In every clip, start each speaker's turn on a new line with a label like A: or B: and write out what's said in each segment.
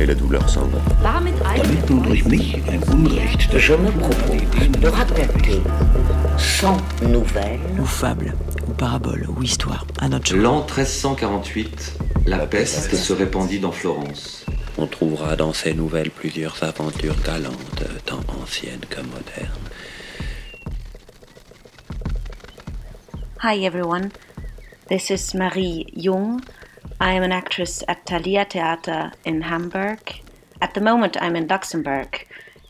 A: et la douleur s'en va.
B: Damit nun durch mich ein Unrecht Je me propose de raconter sans nouvelles
C: ou fable, ou parabole, ou histoire, à notre.
D: L'an 1348, la peste se répandit dans Florence.
E: On trouvera dans ces nouvelles plusieurs aventures galantes, tant anciennes que modernes.
F: Hi everyone, this is Marie Jung. I am an actress at Thalia Theater in Hamburg. At the moment I'm in Luxembourg.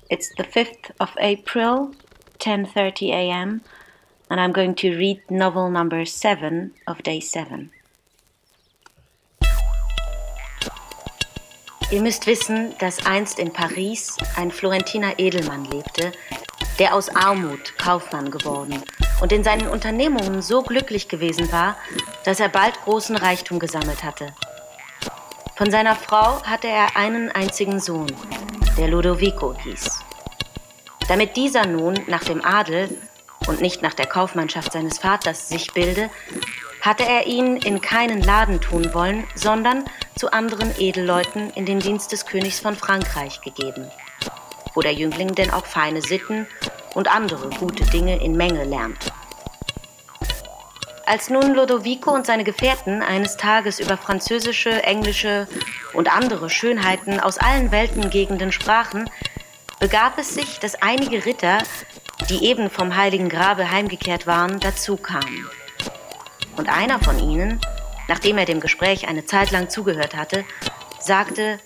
F: It's the 5th of April, 10:30 a.m. and I'm going to read novel number 7 of day 7. Ihr müsst wissen, dass einst in Paris ein Florentiner Edelmann lebte, der aus Armut Kaufmann geworden und in seinen Unternehmungen so glücklich gewesen war, dass er bald großen Reichtum gesammelt hatte. Von seiner Frau hatte er einen einzigen Sohn, der Ludovico hieß. Damit dieser nun nach dem Adel und nicht nach der Kaufmannschaft seines Vaters sich bilde, hatte er ihn in keinen Laden tun wollen, sondern zu anderen Edelleuten in den Dienst des Königs von Frankreich gegeben, wo der Jüngling denn auch feine Sitten und andere gute Dinge in Menge lernte. Als nun Lodovico und seine Gefährten eines Tages über französische, englische und andere Schönheiten aus allen Weltengegenden sprachen, begab es sich, dass einige Ritter, die eben vom heiligen Grabe heimgekehrt waren, dazu kamen. Und einer von ihnen, nachdem er dem Gespräch eine Zeit lang zugehört hatte, sagte,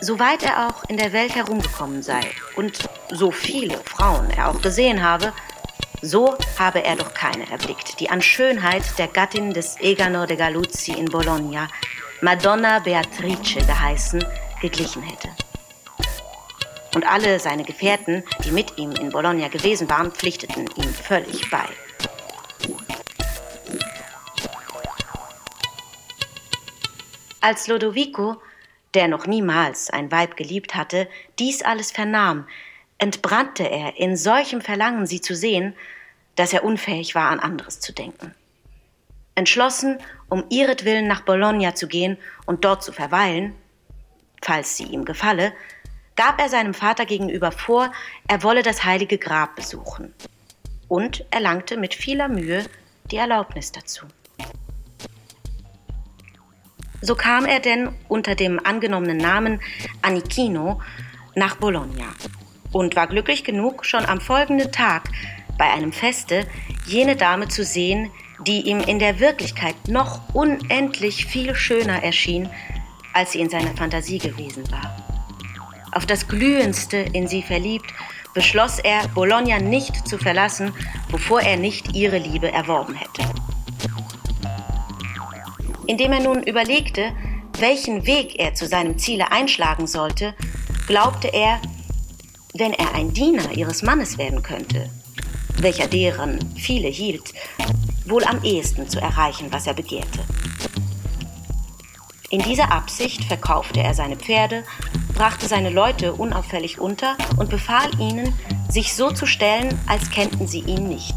F: soweit er auch in der Welt herumgekommen sei und so viele Frauen er auch gesehen habe, so habe er doch keine erblickt, die an Schönheit der Gattin des Egano de Galuzzi in Bologna, Madonna Beatrice geheißen, geglichen hätte. Und alle seine Gefährten, die mit ihm in Bologna gewesen waren, pflichteten ihm völlig bei. Als Lodovico, der noch niemals ein Weib geliebt hatte, dies alles vernahm, entbrannte er in solchem Verlangen, sie zu sehen, dass er unfähig war, an anderes zu denken. Entschlossen, um ihretwillen nach Bologna zu gehen und dort zu verweilen, falls sie ihm gefalle, gab er seinem Vater gegenüber vor, er wolle das heilige Grab besuchen und erlangte mit vieler Mühe die Erlaubnis dazu. So kam er denn unter dem angenommenen Namen Anichino nach Bologna und war glücklich genug, schon am folgenden Tag bei einem Feste jene Dame zu sehen, die ihm in der Wirklichkeit noch unendlich viel schöner erschien, als sie in seiner Fantasie gewesen war. Auf das Glühendste in sie verliebt, beschloss er, Bologna nicht zu verlassen, bevor er nicht ihre Liebe erworben hätte. Indem er nun überlegte, welchen Weg er zu seinem Ziele einschlagen sollte, glaubte er, wenn er ein Diener ihres Mannes werden könnte, welcher deren viele hielt, wohl am ehesten zu erreichen, was er begehrte. In dieser Absicht verkaufte er seine Pferde, brachte seine Leute unauffällig unter und befahl ihnen, sich so zu stellen, als kennten sie ihn nicht.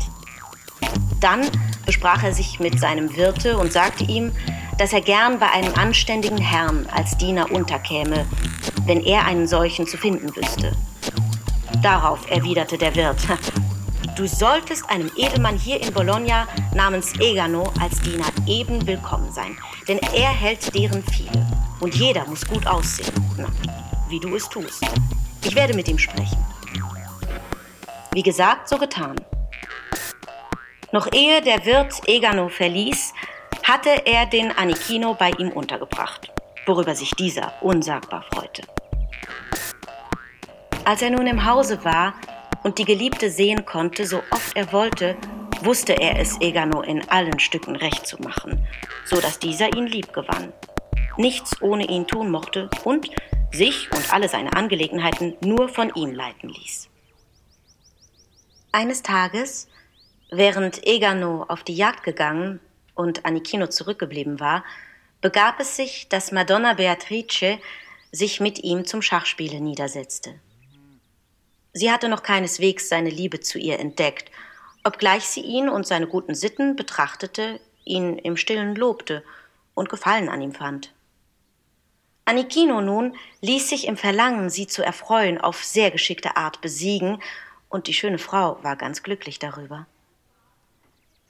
F: Dann besprach er sich mit seinem Wirte und sagte ihm, dass er gern bei einem anständigen Herrn als Diener unterkäme, wenn er einen solchen zu finden wüsste. Darauf erwiderte der Wirt, du solltest einem Edelmann hier in Bologna namens Egano als Diener eben willkommen sein, denn er hält deren viele und jeder muss gut aussehen, Na, wie du es tust. Ich werde mit ihm sprechen. Wie gesagt, so getan. Noch ehe der Wirt Egano verließ, hatte er den Anichino bei ihm untergebracht, worüber sich dieser unsagbar freute. Als er nun im Hause war und die Geliebte sehen konnte, so oft er wollte, wusste er es Egano in allen Stücken recht zu machen, so dass dieser ihn lieb gewann, nichts ohne ihn tun mochte und, sich und alle seine Angelegenheiten nur von ihm leiten ließ. Eines Tages, während Egano auf die Jagd gegangen und Anikino zurückgeblieben war, begab es sich, dass Madonna Beatrice sich mit ihm zum Schachspiele niedersetzte. Sie hatte noch keineswegs seine Liebe zu ihr entdeckt, obgleich sie ihn und seine guten Sitten betrachtete, ihn im stillen lobte und Gefallen an ihm fand. Anikino nun ließ sich im Verlangen, sie zu erfreuen, auf sehr geschickte Art besiegen, und die schöne Frau war ganz glücklich darüber.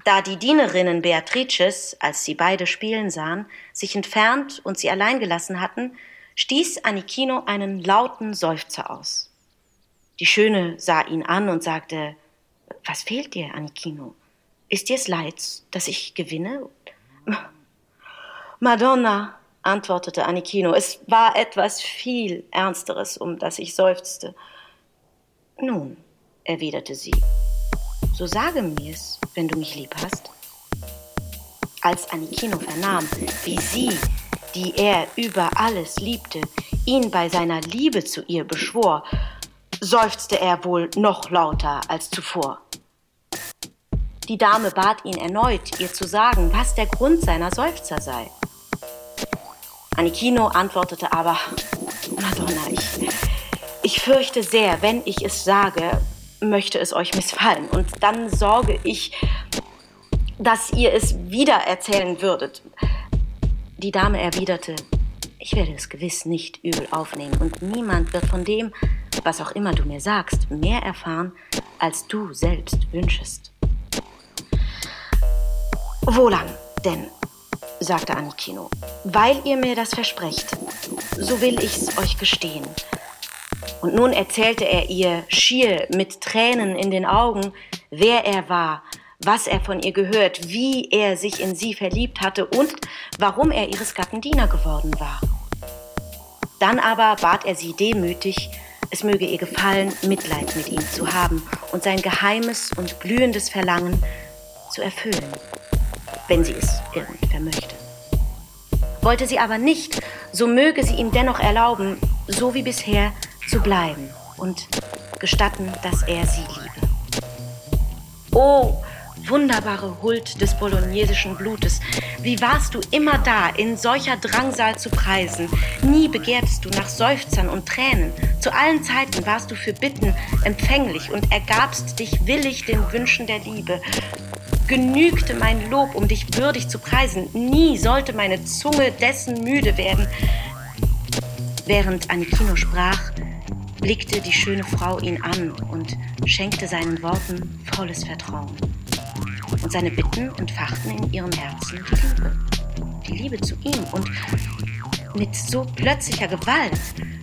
F: Da die Dienerinnen Beatrices, als sie beide spielen sahen, sich entfernt und sie allein gelassen hatten, stieß Anikino einen lauten Seufzer aus. Die Schöne sah ihn an und sagte, Was fehlt dir, Anikino? Ist dir's leid, dass ich gewinne? Madonna, antwortete Anikino, es war etwas viel Ernsteres, um das ich seufzte. Nun, erwiderte sie, so sage mir's, wenn du mich lieb hast. Als Anikino vernahm, wie sie, die er über alles liebte, ihn bei seiner Liebe zu ihr beschwor, seufzte er wohl noch lauter als zuvor. Die Dame bat ihn erneut, ihr zu sagen, was der Grund seiner Seufzer sei. Anikino antwortete aber, Madonna, ich, ich fürchte sehr, wenn ich es sage, möchte es euch missfallen. Und dann sorge ich, dass ihr es wieder erzählen würdet. Die Dame erwiderte, ich werde es gewiss nicht übel aufnehmen und niemand wird von dem, was auch immer du mir sagst, mehr erfahren, als du selbst wünschest. Wohlan, denn, sagte Anikino, weil ihr mir das versprecht, so will ich's euch gestehen. Und nun erzählte er ihr schier mit Tränen in den Augen, wer er war, was er von ihr gehört, wie er sich in sie verliebt hatte und warum er ihres Gatten Diener geworden war. Dann aber bat er sie demütig, es möge ihr gefallen, Mitleid mit ihm zu haben und sein geheimes und glühendes Verlangen zu erfüllen, wenn sie es irgend vermöchte. Wollte sie aber nicht, so möge sie ihm dennoch erlauben, so wie bisher zu bleiben und gestatten, dass er sie liebe. Oh, wunderbare Huld des bolognesischen Blutes, wie warst du immer da, in solcher Drangsal zu preisen, nie begehrtest du nach Seufzern und Tränen, zu allen Zeiten warst du für Bitten empfänglich und ergabst dich willig den Wünschen der Liebe. Genügte mein Lob, um dich würdig zu preisen, nie sollte meine Zunge dessen müde werden. Während Anikino sprach, blickte die schöne Frau ihn an und schenkte seinen Worten volles Vertrauen. Und seine Bitten entfachten in ihrem Herzen die Liebe. Die Liebe zu ihm und mit so plötzlicher Gewalt,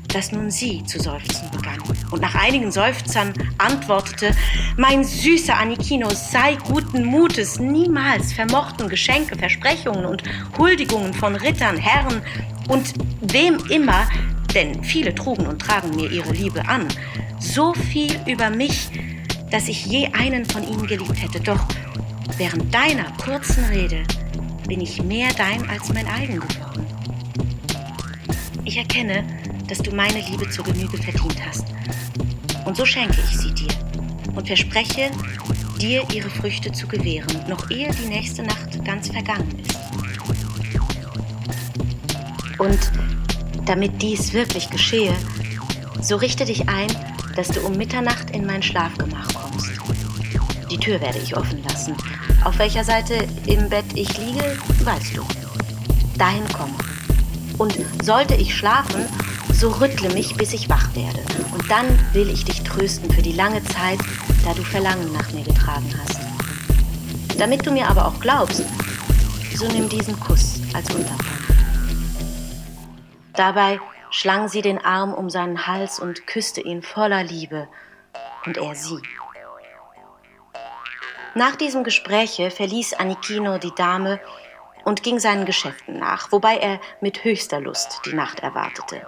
F: dass nun sie zu seufzen begann. Und nach einigen Seufzern antwortete, mein süßer Anikino, sei guten Mutes, niemals vermochten Geschenke, Versprechungen und Huldigungen von Rittern, Herren und wem immer denn viele trugen und tragen mir ihre Liebe an, so viel über mich, dass ich je einen von ihnen geliebt hätte. Doch während deiner kurzen Rede bin ich mehr dein als mein eigen geworden. Ich erkenne, dass du meine Liebe zur Genüge verdient hast. Und so schenke ich sie dir und verspreche, dir ihre Früchte zu gewähren, noch ehe die nächste Nacht ganz vergangen ist. Und damit dies wirklich geschehe, so richte dich ein, dass du um Mitternacht in mein Schlafgemach kommst. Die Tür werde ich offen lassen. Auf welcher Seite im Bett ich liege, weißt du. Dahin komme. Und sollte ich schlafen, so rüttle mich, bis ich wach werde. Und dann will ich dich trösten für die lange Zeit, da du Verlangen nach mir getragen hast. Damit du mir aber auch glaubst, so nimm diesen Kuss als Unterpfand. Dabei schlang sie den Arm um seinen Hals und küsste ihn voller Liebe, und er sie. Nach diesem Gespräche verließ Anikino die Dame und ging seinen Geschäften nach, wobei er mit höchster Lust die Nacht erwartete.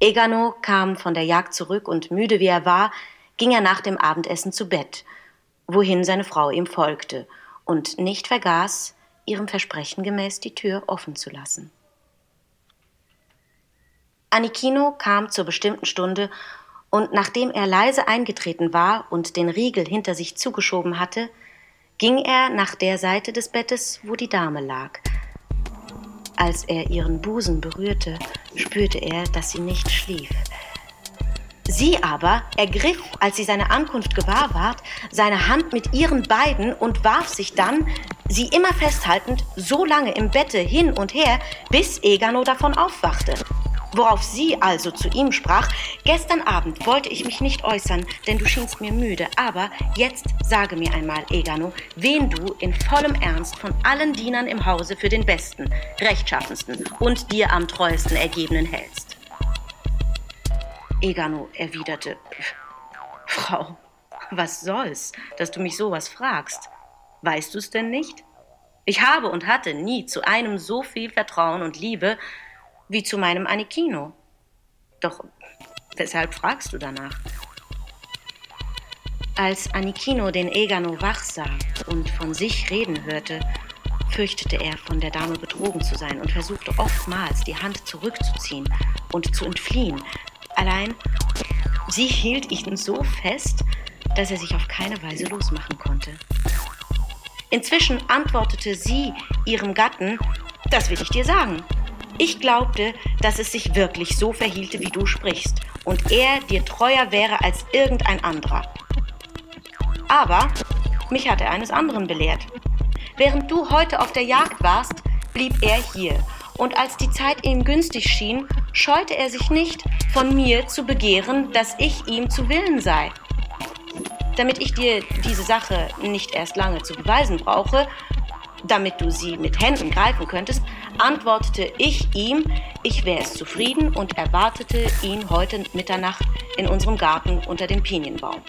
F: Egano kam von der Jagd zurück und müde wie er war, ging er nach dem Abendessen zu Bett, wohin seine Frau ihm folgte und nicht vergaß, ihrem Versprechen gemäß die Tür offen zu lassen. Anikino kam zur bestimmten Stunde und nachdem er leise eingetreten war und den Riegel hinter sich zugeschoben hatte, ging er nach der Seite des Bettes, wo die Dame lag. Als er ihren Busen berührte, spürte er, dass sie nicht schlief. Sie aber ergriff, als sie seine Ankunft gewahr ward, seine Hand mit ihren beiden und warf sich dann, sie immer festhaltend, so lange im Bette hin und her, bis Egano davon aufwachte. Worauf sie also zu ihm sprach, gestern Abend wollte ich mich nicht äußern, denn du schienst mir müde, aber jetzt sage mir einmal, Egano, wen du in vollem Ernst von allen Dienern im Hause für den besten, rechtschaffensten und dir am treuesten ergebenen hältst. Egano erwiderte, Frau, was soll's, dass du mich sowas fragst? Weißt du's denn nicht? Ich habe und hatte nie zu einem so viel Vertrauen und Liebe, wie zu meinem Anikino. Doch weshalb fragst du danach? Als Anikino den Egano wach sah und von sich reden hörte, fürchtete er, von der Dame betrogen zu sein und versuchte oftmals, die Hand zurückzuziehen und zu entfliehen. Allein sie hielt ihn so fest, dass er sich auf keine Weise losmachen konnte. Inzwischen antwortete sie ihrem Gatten, das will ich dir sagen. Ich glaubte, dass es sich wirklich so verhielte, wie du sprichst, und er dir treuer wäre als irgendein anderer. Aber mich hat er eines anderen belehrt. Während du heute auf der Jagd warst, blieb er hier, und als die Zeit ihm günstig schien, scheute er sich nicht, von mir zu begehren, dass ich ihm zu Willen sei. Damit ich dir diese Sache nicht erst lange zu beweisen brauche, damit du sie mit Händen greifen könntest, antwortete ich ihm, ich wäre es zufrieden und erwartete ihn heute Mitternacht in unserem Garten unter dem Pinienbaum.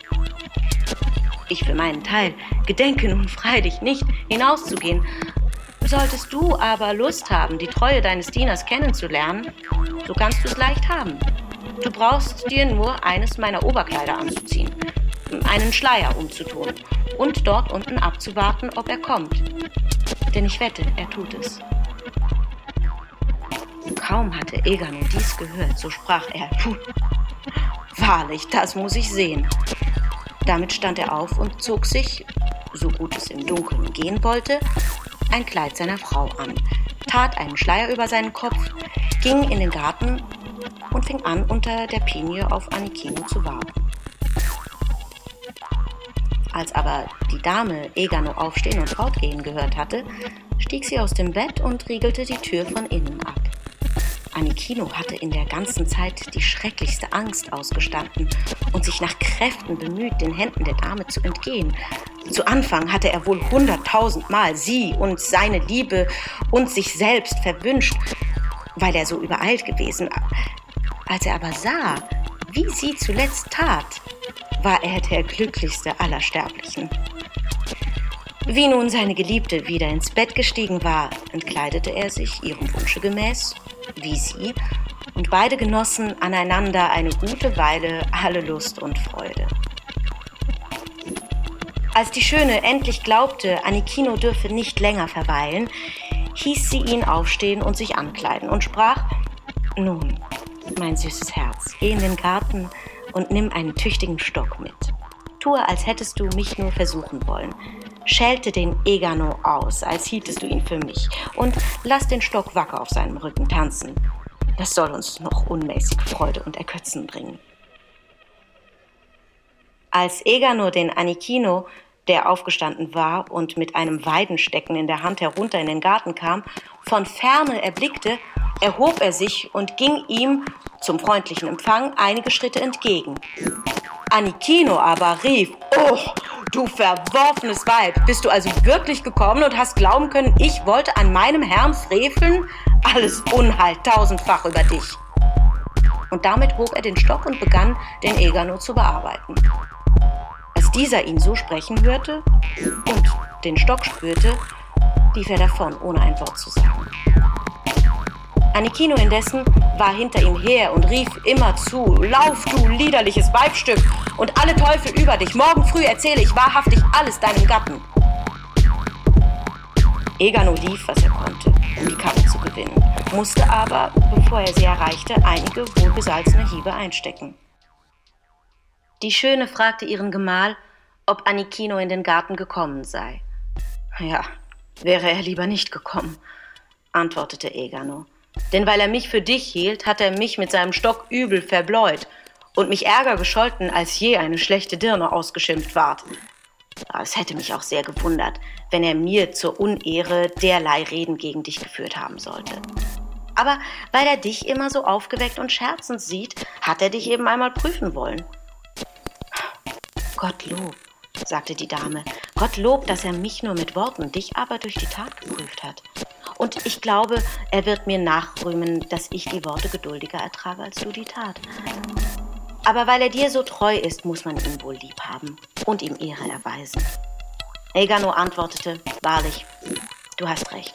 F: Ich für meinen Teil gedenke nun freilich nicht hinauszugehen. Solltest du aber Lust haben, die Treue deines Dieners kennenzulernen, so kannst du es leicht haben. Du brauchst dir nur eines meiner Oberkleider anzuziehen, einen Schleier umzutun und dort unten abzuwarten, ob er kommt. Denn ich wette, er tut es. Kaum hatte Egano dies gehört, so sprach er, Puh, wahrlich, das muss ich sehen. Damit stand er auf und zog sich, so gut es im Dunkeln gehen wollte, ein Kleid seiner Frau an, tat einen Schleier über seinen Kopf, ging in den Garten und fing an, unter der Pinie auf Anikino zu warten. Als aber die Dame Egano aufstehen und fortgehen gehört hatte, stieg sie aus dem Bett und riegelte die Tür von innen ab. Anikino hatte in der ganzen Zeit die schrecklichste Angst ausgestanden und sich nach Kräften bemüht, den Händen der Dame zu entgehen. Zu Anfang hatte er wohl hunderttausendmal sie und seine Liebe und sich selbst verwünscht, weil er so übereilt gewesen. Als er aber sah, wie sie zuletzt tat, war er der glücklichste aller Sterblichen. Wie nun seine Geliebte wieder ins Bett gestiegen war, entkleidete er sich ihrem Wunsche gemäß wie sie, und beide genossen aneinander eine gute Weile alle Lust und Freude. Als die Schöne endlich glaubte, Anikino dürfe nicht länger verweilen, hieß sie ihn aufstehen und sich ankleiden und sprach, Nun, mein süßes Herz, geh in den Garten und nimm einen tüchtigen Stock mit. Tue, als hättest du mich nur versuchen wollen schälte den Egano aus, als hieltest du ihn für mich, und lass den Stock wacker auf seinem Rücken tanzen. Das soll uns noch unmäßig Freude und Erkötzen bringen. Als Egano den Anikino, der aufgestanden war und mit einem Weidenstecken in der Hand herunter in den Garten kam, von ferne erblickte, erhob er sich und ging ihm zum freundlichen Empfang einige Schritte entgegen. Anikino aber rief, Oh, du verworfenes Weib, bist du also wirklich gekommen und hast glauben können, ich wollte an meinem Herrn freveln? Alles Unheil tausendfach über dich. Und damit hob er den Stock und begann, den Egano zu bearbeiten. Dieser ihn so sprechen hörte und den Stock spürte, lief er davon, ohne ein Wort zu sagen. Anikino indessen war hinter ihm her und rief immer zu, Lauf, du liederliches Weibstück, und alle Teufel über dich, morgen früh erzähle ich wahrhaftig alles deinem Gatten. Egano lief, was er konnte, um die Karte zu gewinnen, musste aber, bevor er sie erreichte, einige wohlgesalzene Hiebe einstecken. Die Schöne fragte ihren Gemahl, ob Anikino in den Garten gekommen sei. Ja, wäre er lieber nicht gekommen, antwortete Egano. Denn weil er mich für dich hielt, hat er mich mit seinem Stock übel verbläut und mich ärger gescholten, als je eine schlechte Dirne ausgeschimpft ward. Es hätte mich auch sehr gewundert, wenn er mir zur Unehre derlei Reden gegen dich geführt haben sollte. Aber weil er dich immer so aufgeweckt und scherzend sieht, hat er dich eben einmal prüfen wollen. Gottlob, sagte die Dame, Gottlob, dass er mich nur mit Worten, dich aber durch die Tat geprüft hat. Und ich glaube, er wird mir nachrühmen, dass ich die Worte geduldiger ertrage als du die Tat. Aber weil er dir so treu ist, muss man ihn wohl lieb haben und ihm Ehre erweisen. Egano antwortete, wahrlich, du hast recht.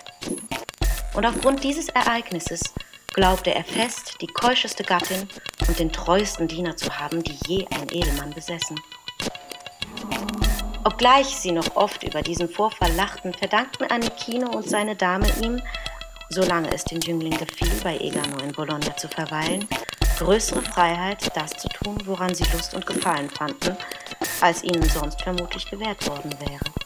F: Und aufgrund dieses Ereignisses glaubte er fest, die keuscheste Gattin und den treuesten Diener zu haben, die je ein Edelmann besessen. Obgleich sie noch oft über diesen Vorfall lachten, verdankten Anikino und seine Dame ihm, solange es dem Jüngling gefiel, bei Egano in Bologna zu verweilen, größere Freiheit, das zu tun, woran sie Lust und Gefallen fanden, als ihnen sonst vermutlich gewährt worden wäre.